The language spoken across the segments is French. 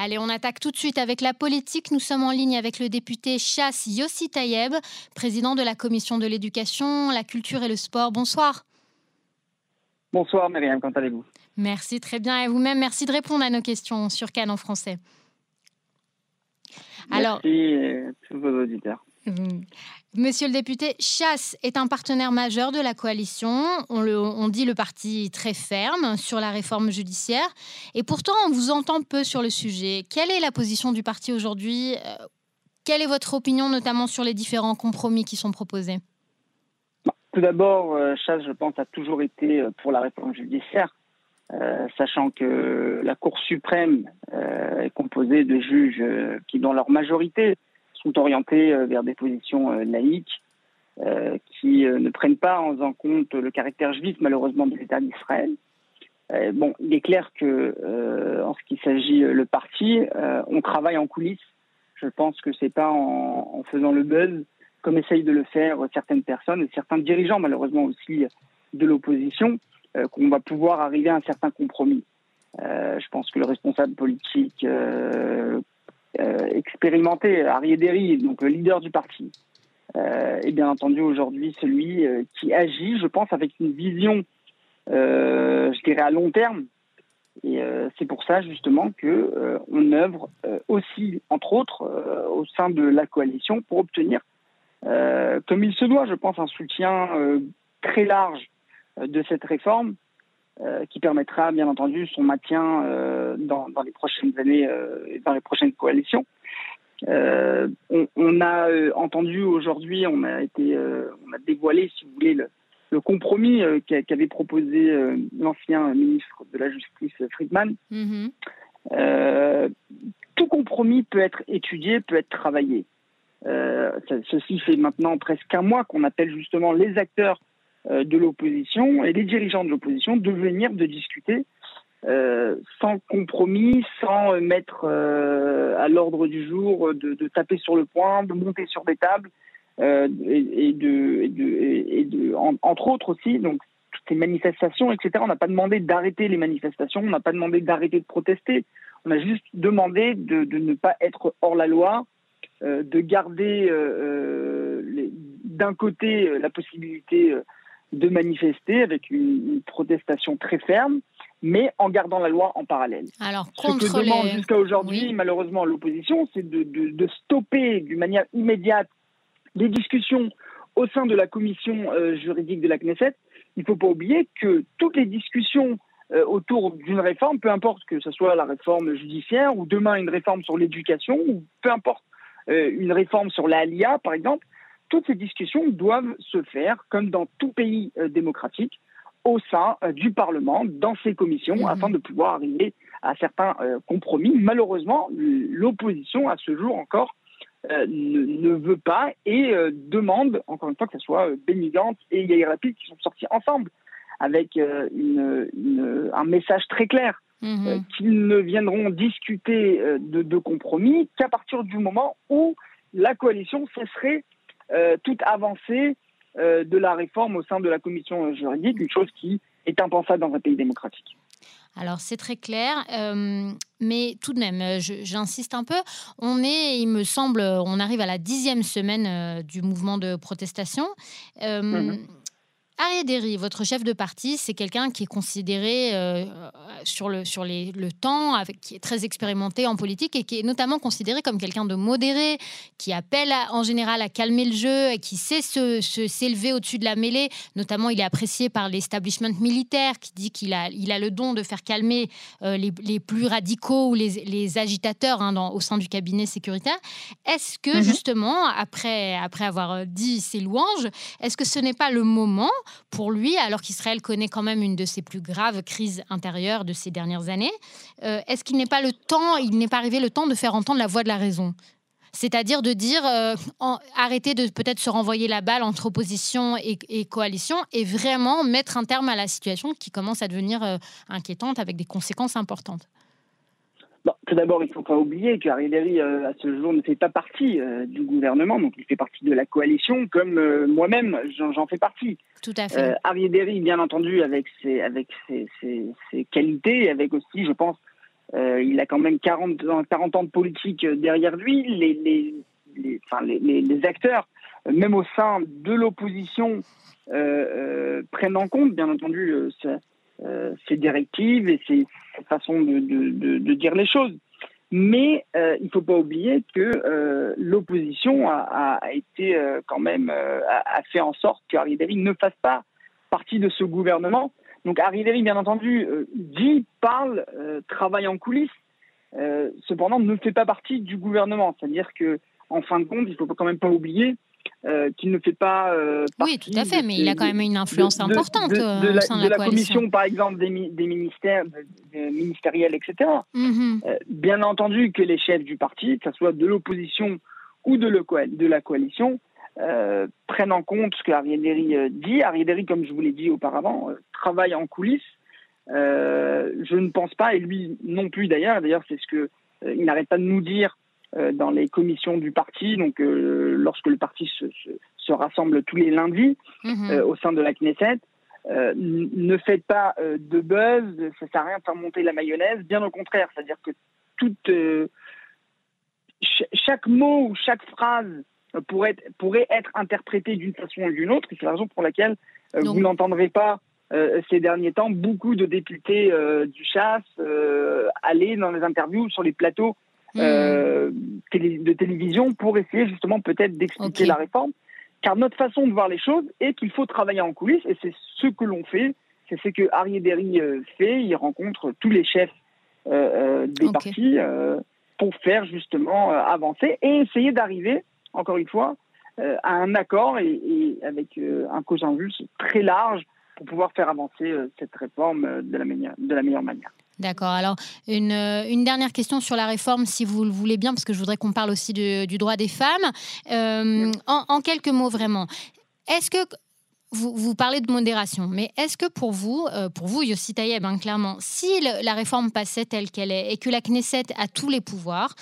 Allez, on attaque tout de suite avec la politique. Nous sommes en ligne avec le député Chasse Yossi Tayeb, président de la commission de l'éducation, la culture et le sport. Bonsoir. Bonsoir Myriam, comment allez-vous? Merci très bien. Et vous-même, merci de répondre à nos questions sur Cannes en français. Alors, merci à tous vos auditeurs. Mmh. Monsieur le député, Chasse est un partenaire majeur de la coalition. On, dit le parti très ferme sur la réforme judiciaire. Et pourtant, on vous entend peu sur le sujet. Quelle est la position du parti aujourd'hui? Euh, Quelle est votre opinion, notamment sur les différents compromis qui sont proposés? Tout d'abord, euh, Chasse, je pense, a toujours été euh, pour la réforme judiciaire. sachant que la Cour suprême est composée de juges qui, dans leur majorité, sont orientés euh, vers des positions euh, laïques euh, qui ne prennent pas en compte le caractère juif malheureusement de l'État d'Israël. bon, il est clair que en ce qui s'agit le parti, on travaille en coulisses. Je pense que c'est pas en, faisant le buzz comme essayent de le faire certaines personnes et certains dirigeants malheureusement aussi de l'opposition qu'on va pouvoir arriver à un certain compromis. je pense que le responsable politique expérimenté, Harry Derry, donc le leader du parti, euh, est bien entendu aujourd'hui celui euh, qui agit, je pense, avec une vision, je dirais, à long terme. Et c'est pour ça justement que on œuvre aussi, entre autres, au sein de la coalition pour obtenir, comme il se doit, je pense, un soutien très large de cette réforme euh, qui permettra bien entendu son maintien euh, dans, dans, les prochaines années euh, et dans les prochaines coalitions. On, on, a entendu aujourd'hui, on a été, on a dévoilé, si vous voulez, le, le compromis qu'avait proposé l'ancien ministre de la Justice Friedman. Mm-hmm. tout compromis peut être étudié, peut être travaillé. ceci fait maintenant presque un mois qu'on appelle justement les acteurs euh, de l'opposition et les dirigeants de l'opposition de venir de discuter euh, sans compromis, sans euh, mettre à l'ordre du jour, de, taper sur le poing, de monter sur des tables, et, de, entre autres aussi, donc toutes les manifestations, etc. On n'a pas demandé d'arrêter les manifestations, on n'a pas demandé d'arrêter de protester, on a juste demandé de, ne pas être hors la loi, de garder d'un côté la possibilité de manifester avec une, protestation très ferme, mais en gardant la loi en parallèle. Alors, contre Ce que demande jusqu'à aujourd'hui, malheureusement, l'opposition, c'est de, de, stopper d'une manière immédiate les discussions au sein de la commission euh, juridique de la Knesset. Il ne faut pas oublier que toutes les discussions euh, autour d'une réforme, peu importe que ce soit la réforme judiciaire ou demain une réforme sur l'éducation, ou peu importe euh, une réforme sur l'ALIA, par exemple, toutes ces discussions doivent se faire, comme dans tout pays euh, démocratique, au sein euh, du Parlement, dans ses commissions, mmh. afin de pouvoir arriver à certains euh, compromis. Malheureusement, l'opposition, à ce jour encore, ne, veut pas et demande, encore une fois, que ce soit Bénigante et Yair Rapide qui sont sortis ensemble avec une, un message très clair. Mmh. qu'ils ne viendront discuter de, de compromis qu'à partir du moment où la coalition cesserait euh, toute avancée euh, de la réforme au sein de la commission juridique, une chose qui est impensable dans un pays démocratique. Alors c'est très clair, euh, mais tout de même, j'insiste un peu. On est, il me semble, on arrive à la dixième semaine du mouvement de protestation. Derry, votre chef de parti, c'est quelqu'un qui est considéré euh, sur, le, sur les, le temps, avec, qui est très expérimenté en politique et qui est notamment considéré comme quelqu'un de modéré, qui appelle en général à calmer le jeu et qui sait se, s'élever au-dessus de la mêlée. Notamment, il est apprécié par l'establishment militaire qui dit qu'il a, il a le don de faire calmer euh, les, les, plus radicaux ou les, les agitateurs hein, dans, au sein du cabinet sécuritaire. Est-ce que, mhm. justement, après, après avoir dit ses louanges, est-ce que ce n'est pas le moment pour lui, alors qu'Israël connaît quand même une de ses plus graves crises intérieures de ces dernières années, euh, est-ce qu'il n'est pas le temps, il n'est pas arrivé le temps de faire entendre la voix de la raison? C'est-à-dire de dire euh, arrêter de peut-être se renvoyer la balle entre opposition et, coalition et vraiment mettre un terme à la situation qui commence à devenir euh, inquiétante avec des conséquences importantes tout d'abord, il ne faut pas oublier que euh, à ce jour, ne fait pas partie euh, du gouvernement, donc il fait partie de la coalition, comme euh, moi-même, j'en fais partie. Tout à fait. Harry bien entendu, avec ses, avec ses, ses, ses, qualités, avec aussi, je pense, il a quand même 40, 40 ans de politique derrière lui. Les, les, les, enfin, les, les acteurs, même au sein de l'opposition, prennent en compte, bien entendu, ces directives et ces, façons de, de, de, dire les choses. Mais euh, il ne faut pas oublier que euh, l'opposition a, a, été euh, quand même a, fait en sorte que Derry ne fasse pas partie de ce gouvernement. Donc Harry Derry, bien entendu, dit, parle, travaille en coulisses, cependant ne fait pas partie du gouvernement. C'est-à-dire que, en fin de compte, il ne faut quand même pas oublier euh, qu'il ne fait pas euh, Oui, tout à fait, mais il a quand même une influence importante de, euh, la, de la, commission, par exemple, des, des ministères ministériels, etc. Mhm. bien entendu que les chefs du parti, que ce soit de l'opposition ou de, le, de, la coalition, prennent en compte ce que Ariel dit. Ariel comme je vous l'ai dit auparavant, travaille en coulisses. je ne pense pas, et lui non plus d'ailleurs, d'ailleurs c'est ce que il n'arrête pas de nous dire euh, dans les commissions du parti, donc euh, lorsque le parti se, se, rassemble tous les lundis mhm. euh, au sein de la Knesset. ne faites pas de buzz, ça sert à rien de faire monter la mayonnaise, bien au contraire, c'est-à-dire que toute, chaque mot ou chaque phrase pourrait être, pourrait être interprété d'une façon ou d'une autre, et c'est la raison pour laquelle vous n'entendrez pas ces derniers temps beaucoup de députés du chasse aller dans les interviews sur les plateaux Euh, de télévision pour essayer justement peut-être d'expliquer la réforme. Car notre façon de voir les choses est qu'il faut travailler en coulisses et c'est ce que l'on fait. C'est ce que Harry Derry euh, fait. Il rencontre tous les chefs euh, des partis pour faire justement avancer et essayer d'arriver, encore une fois, à un accord et, et avec un consensus très large pour pouvoir faire avancer cette réforme de la, meilleure, de la meilleure manière. D'accord. Alors, une, une, dernière question sur la réforme, si vous le voulez bien, parce que je voudrais qu'on parle aussi du droit des femmes. Euh, en, en, quelques mots, vraiment. Est-ce que vous, parlez de modération, mais est-ce que pour vous, euh, pour vous, Yossi Tayeb, hein, clairement, si la réforme passait telle qu'elle est et que la Knesset a tous les pouvoirs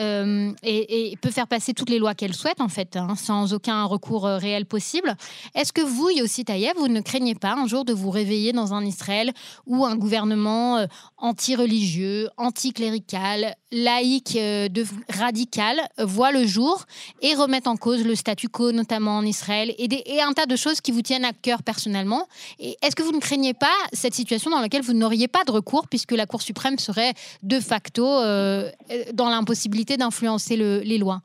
euh, et, peut faire passer toutes les lois qu'elle souhaite, en fait, hein, sans aucun recours euh, réel possible, est-ce que vous, Yossi Tayeb, vous ne craignez pas un jour de vous réveiller dans un Israël où un gouvernement anti-religieux, anti-clérical, laïque, de, radical voit le jour et remette en cause le statu quo, notamment en Israël, et, un tas de choses qui vous à cœur personnellement. Est-ce que vous ne craignez pas cette situation dans laquelle vous n'auriez pas de recours puisque la Cour suprême serait de facto euh, dans l'impossibilité d'influencer les lois?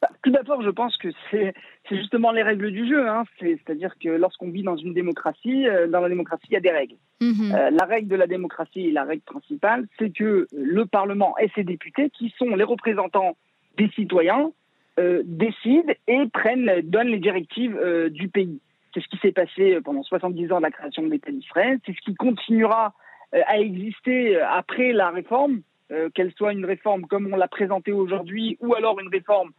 Bah, Tout d'abord, je pense que c'est justement les règles du jeu. Hein. C'est-à-dire que lorsqu'on vit dans une démocratie, euh, dans la démocratie, il y a des règles. Mhm. Euh, la règle de la démocratie et la règle principale, c'est que le Parlement et ses députés, qui sont les représentants des citoyens, décident et prennent, donnent les directives du pays. C'est ce qui s'est passé pendant 70 ans de la création de l'État d'Israël. C'est ce qui continuera euh, à exister euh, après la réforme, euh, qu'elle soit une réforme comme on l'a présentée aujourd'hui ou alors une réforme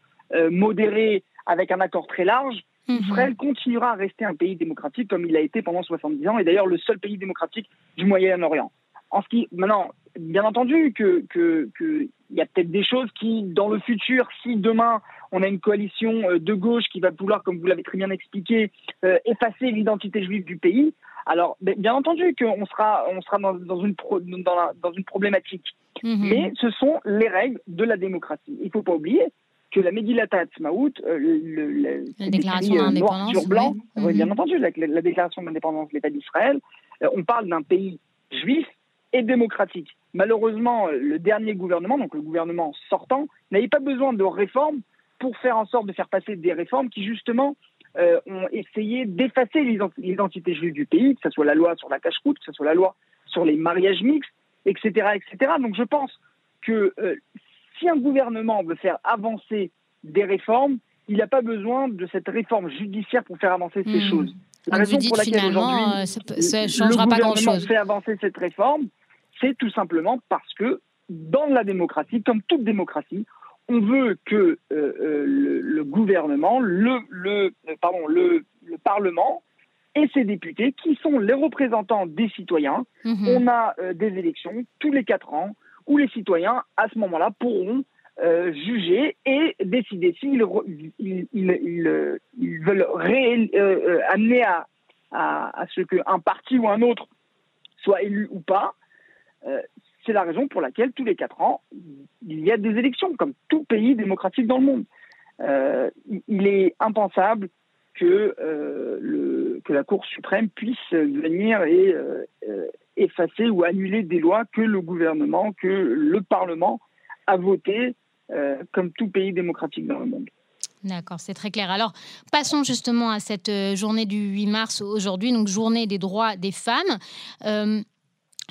modérée avec un accord très large. Mhm. Israël continuera à rester un pays démocratique comme il a été pendant 70 ans et d'ailleurs le seul pays démocratique du Moyen-Orient. En ce qui, maintenant, bien entendu que, que, que il y a peut-être des choses qui, dans le futur, si demain on a une coalition euh, de gauche qui va vouloir, comme vous l'avez très bien expliqué, euh, effacer l'identité juive du pays, alors ben, bien entendu qu'on sera, on sera dans, une, dans, une problématique. Mhm. Mais ce sont les règles de la démocratie. Il ne faut pas oublier que la Megillat Ha'atzmaut, euh, la déclaration d'indépendance, sur blanc, bien entendu, la, déclaration d'indépendance de l'État d'Israël, on parle d'un pays juif et démocratique. Malheureusement, le dernier gouvernement, donc le gouvernement sortant, n'avait pas besoin de réformes pour faire en sorte de faire passer des réformes qui, justement, euh, ont essayé d'effacer l'identité juive du pays, que ce soit la loi sur la cache-route, que ce soit la loi sur les mariages mixtes, etc. etc. Donc je pense que euh, si un gouvernement veut faire avancer des réformes, il n'a pas besoin de cette réforme judiciaire pour faire avancer ces hmm. choses. La raison pour laquelle aujourd'hui euh, le gouvernement fait avancer cette réforme, c'est tout simplement parce que dans la démocratie, comme toute démocratie, on veut que euh, euh, le, gouvernement, le, le, pardon, le, Parlement et ses députés, qui sont les représentants des citoyens, mhm. on a euh, des élections tous les quatre ans où les citoyens, à ce moment-là, pourront juger et décider s'ils ils, ils, veulent amener à, ce qu'un parti ou un autre soit élu ou pas c'est la raison pour laquelle tous les quatre ans, il y a des élections, comme tout pays démocratique dans le monde. Euh, il est impensable que, euh, la Cour suprême puisse venir et euh, effacer ou annuler des lois que le gouvernement, que le Parlement a votées, comme tout pays démocratique dans le monde. D'accord, c'est très clair. Alors, passons justement à cette journée du 8 mars aujourd'hui, donc journée des droits des femmes.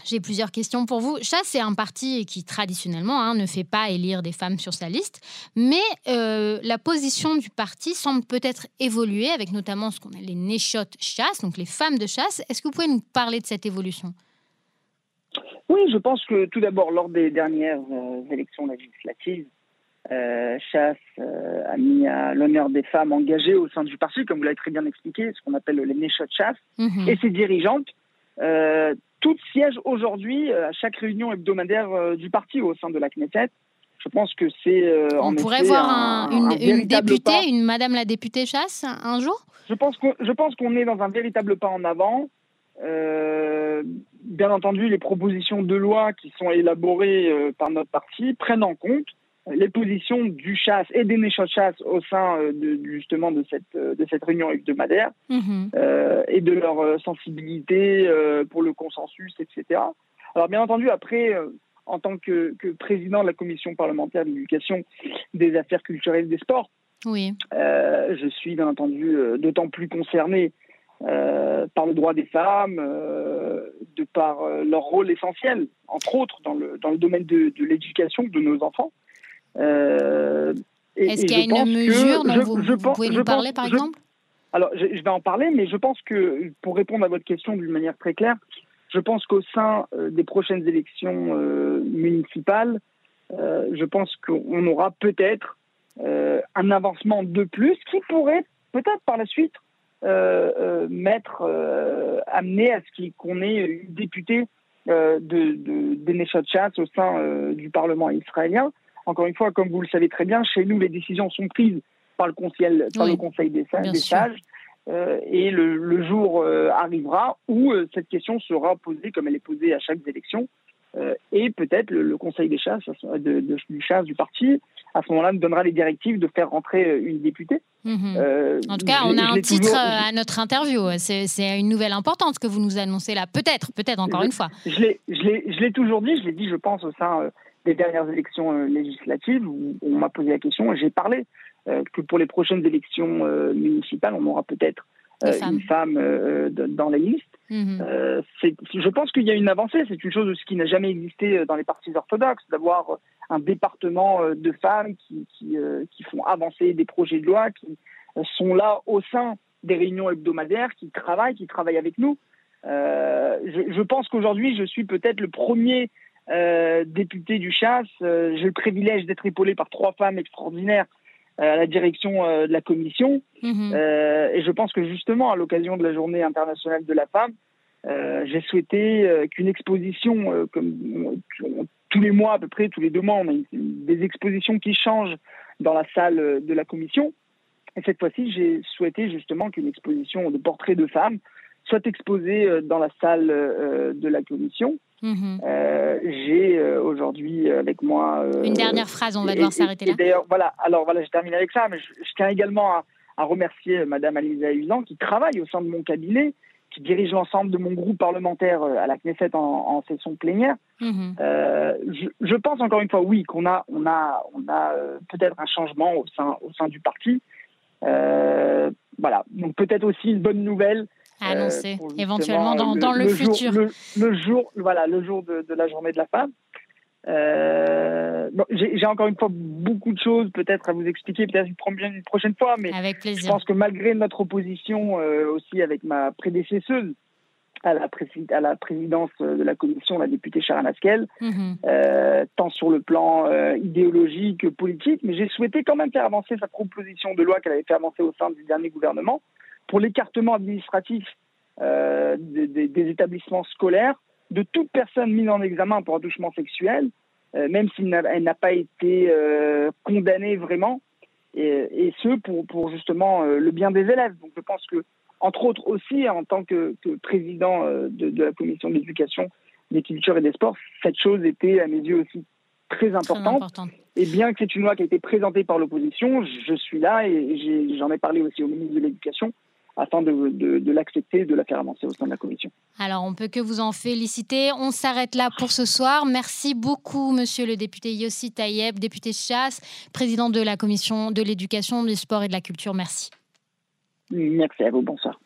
J'ai plusieurs questions pour vous. Chasse c'est un parti qui traditionnellement hein, ne fait pas élire des femmes sur sa liste, mais euh, la position du parti semble peut-être évoluer avec notamment ce qu'on a les Néchotes chasse, donc les femmes de chasse. Est-ce que vous pouvez nous parler de cette évolution? Oui, je pense que tout d'abord, lors des dernières euh, élections législatives, euh, Chasse a mis à l'honneur des femmes engagées au sein du parti, comme vous l'avez très bien expliqué, ce qu'on appelle les Néchotes Chasse, mhm. et ses dirigeantes toutes siègent aujourd'hui euh, à chaque réunion hebdomadaire euh, du parti au sein de la Knesset. Je pense que c'est. Euh, On pourrait voir une, députée, une Madame la députée Chasse, un jour? Je pense qu'on est dans un véritable pas en avant. Bien entendu, les propositions de loi qui sont élaborées par notre parti prennent en compte les positions du chasse et des de chasse au sein euh, de, justement de cette, euh, de cette réunion hebdomadaire mhm. euh, et de leur sensibilité pour le consensus, etc. Alors bien entendu, après, en tant que, président de la commission parlementaire d'éducation des affaires culturelles et des sports, oui. je suis bien entendu d'autant plus concerné par le droit des femmes, de par leur rôle essentiel, entre autres dans le, dans le domaine de, de l'éducation de nos enfants. Euh, Est-ce qu'il y a une mesure dont vous, pouvez nous parler, par exemple? Alors, je, vais en parler, mais je pense que, pour répondre à votre question d'une manière très claire, je pense qu'au sein euh, des prochaines élections euh, municipales, je pense qu'on aura peut-être un avancement de plus qui pourrait peut-être par la suite mettre, amener à ce qu'on ait une députée de, de, des au sein du Parlement israélien. Encore une fois, comme vous le savez très bien, chez nous, les décisions sont prises par le Conseil, par le conseil des, sages. Euh, et le, jour euh, arrivera où euh, cette question sera posée comme elle est posée à chaque élection. et peut-être le, Conseil des chasses, de, du chasse du parti, à ce moment-là, nous donnera les directives de faire rentrer une députée. Mhm. en tout cas, on a un titre à notre interview. C'est une nouvelle importante que vous nous annoncez là. Peut-être, peut-être encore une fois. Je l'ai toujours dit, je l'ai dit, je pense, au sein les dernières élections euh, législatives où on m'a posé la question et j'ai parlé euh, que pour les prochaines élections euh, municipales, on aura peut-être une femme dans les listes. Mhm. je pense qu'il y a une avancée. C'est une chose qui n'a jamais existé dans les partis orthodoxes, d'avoir un département de femmes qui, qui, font avancer des projets de loi, qui sont là au sein des réunions hebdomadaires, qui travaillent, qui travaillent avec nous. je, je, pense qu'aujourd'hui, je suis peut-être le premier euh, député du chasse. Euh, j'ai le privilège d'être épaulé par trois femmes extraordinaires euh, à la direction de la commission. Mhm. et je pense que justement, à l'occasion de la journée internationale de la femme, j'ai souhaité qu'une exposition, comme tous les mois à peu près, tous les deux mois, on a des expositions qui changent dans la salle de la commission. Et cette fois-ci, j'ai souhaité justement qu'une exposition de portraits de femmes soit exposée dans la salle de la commission. Mhm. Euh, j'ai euh, aujourd'hui avec moi. Euh, Une dernière phrase, on va devoir s'arrêter là. D'ailleurs, voilà, alors voilà, je termine avec ça, mais je, tiens également à, remercier Madame Alisa Usan qui travaille au sein de mon cabinet, qui dirige l'ensemble de mon groupe parlementaire à la Knesset en, session plénière. Mhm. je, pense encore une fois, oui, qu'on a, on a, on a peut-être un changement au sein, au sein du parti. voilà, donc peut-être aussi une bonne nouvelle à annoncer euh, éventuellement dans le, dans le, futur. le, jour, voilà, le jour de, de, la journée de la femme. Euh, J'ai encore une fois beaucoup de choses peut-être à vous expliquer, peut-être une, prochaine fois, mais avec plaisir. je pense que malgré notre opposition euh, aussi avec ma prédécesseuse à la, à la, présidence de la commission, la députée Sharon Askel, mhm. euh, tant sur le plan idéologique que politique, mais j'ai souhaité quand même faire avancer sa proposition de loi qu'elle avait fait avancer au sein du dernier gouvernement pour l'écartement administratif euh, des, établissements scolaires de toute personne mise en examen pour attouchement sexuel, euh, même si elle n'a pas été euh, condamnée vraiment, et, ce pour, justement le bien des élèves. Donc je pense que, entre autres aussi, en tant que, président de, la commission d'éducation des cultures et des sports, cette chose était à mes yeux aussi très importante. Et bien que c'est une loi qui a été présentée par l'opposition, je suis là et j'en ai, parlé aussi au ministre de l'Éducation afin de, de l'accepter et de la faire avancer au sein de la commission. Alors, on peut que vous en féliciter. On s'arrête là pour ce soir. Merci beaucoup, monsieur le député Yossi Tayeb, député Chasse, président de la commission de l'éducation, du sport et de la culture. Merci. Merci à vous. Bonsoir.